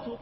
大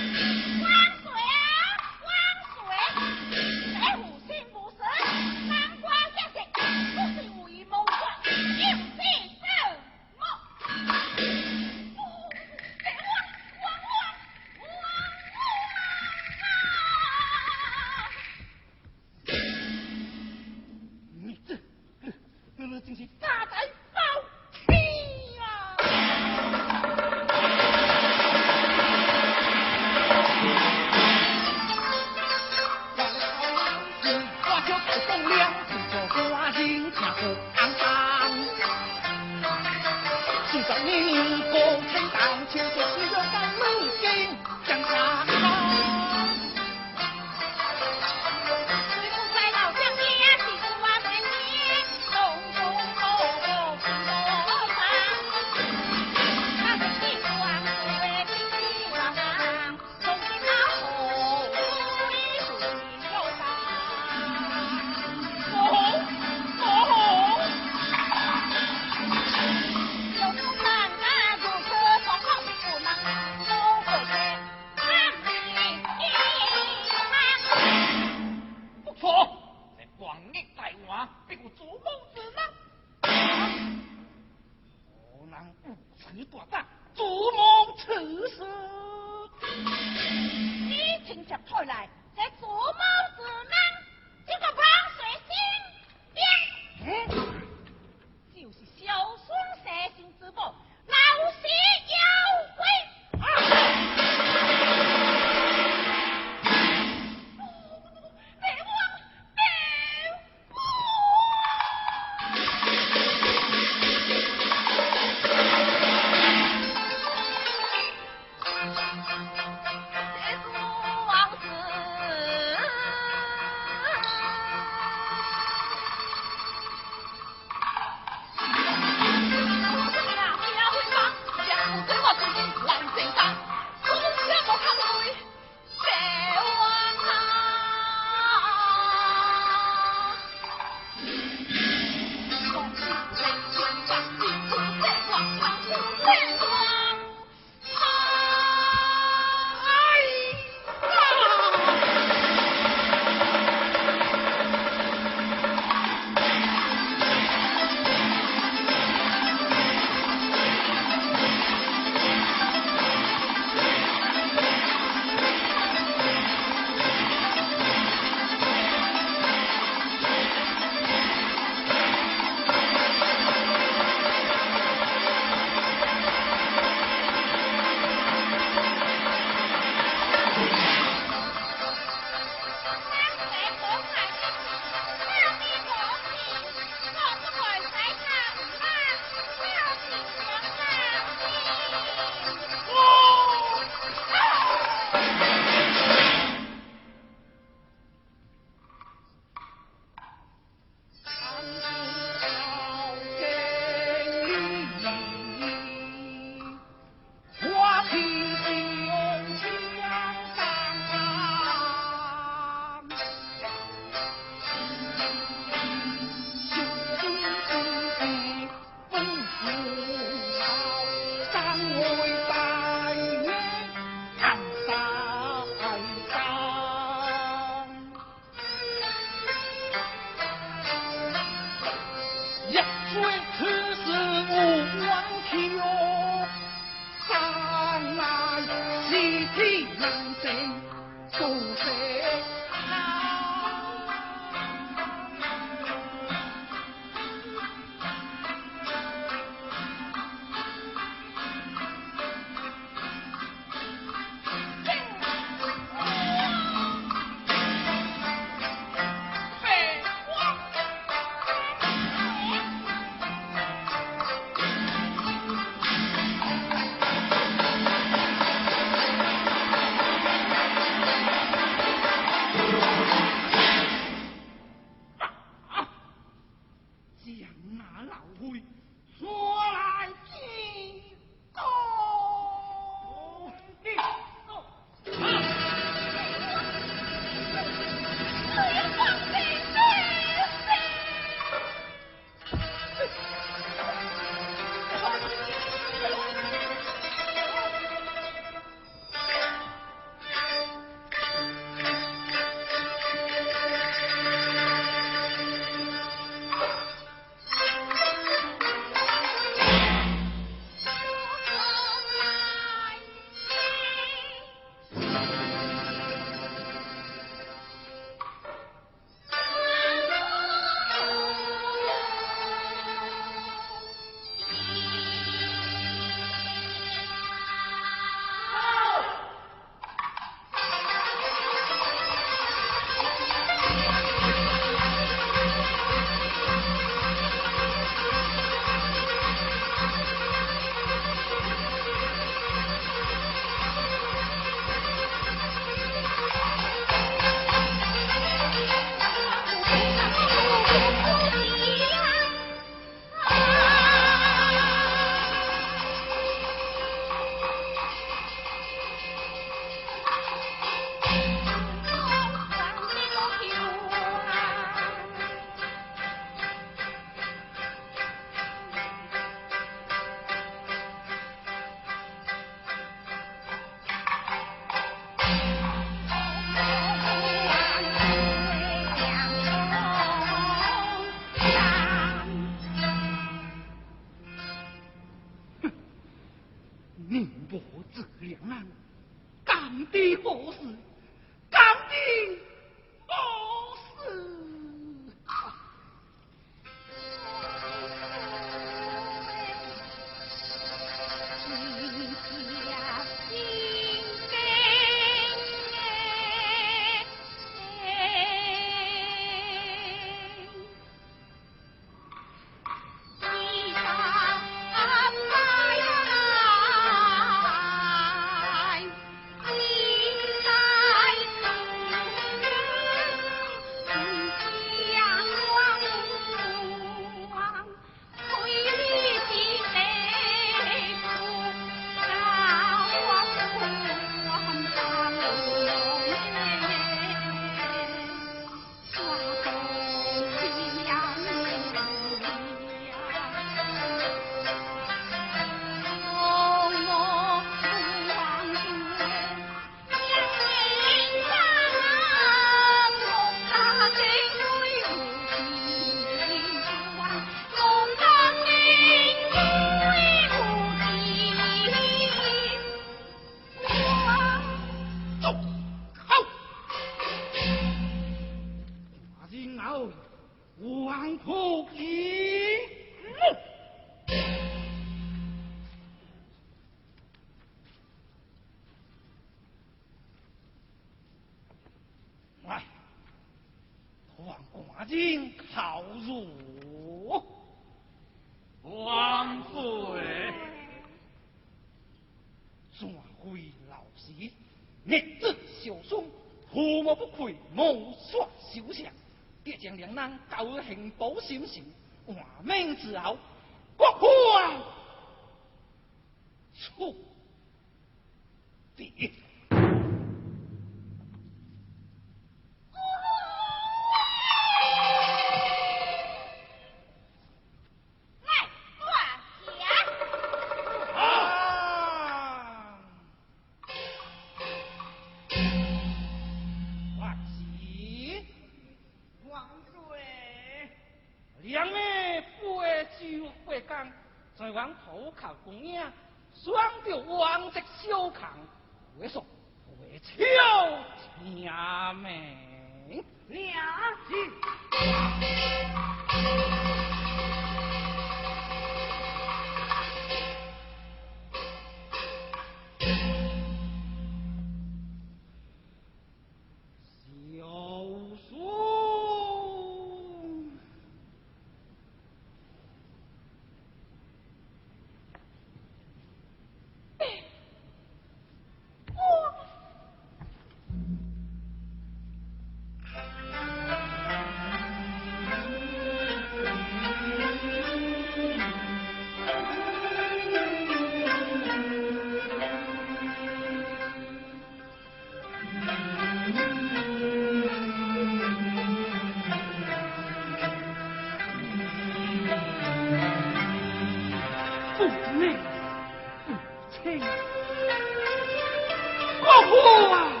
몰 라.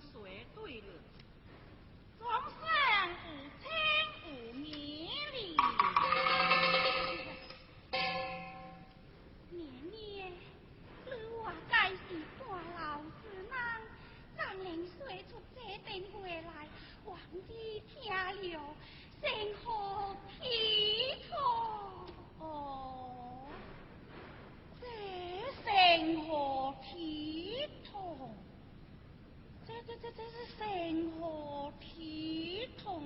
说对了，总算有清有明了。爷爷，你话计是大老子人，怎能说出这等话来？王二听了，先喝。这真是生活体统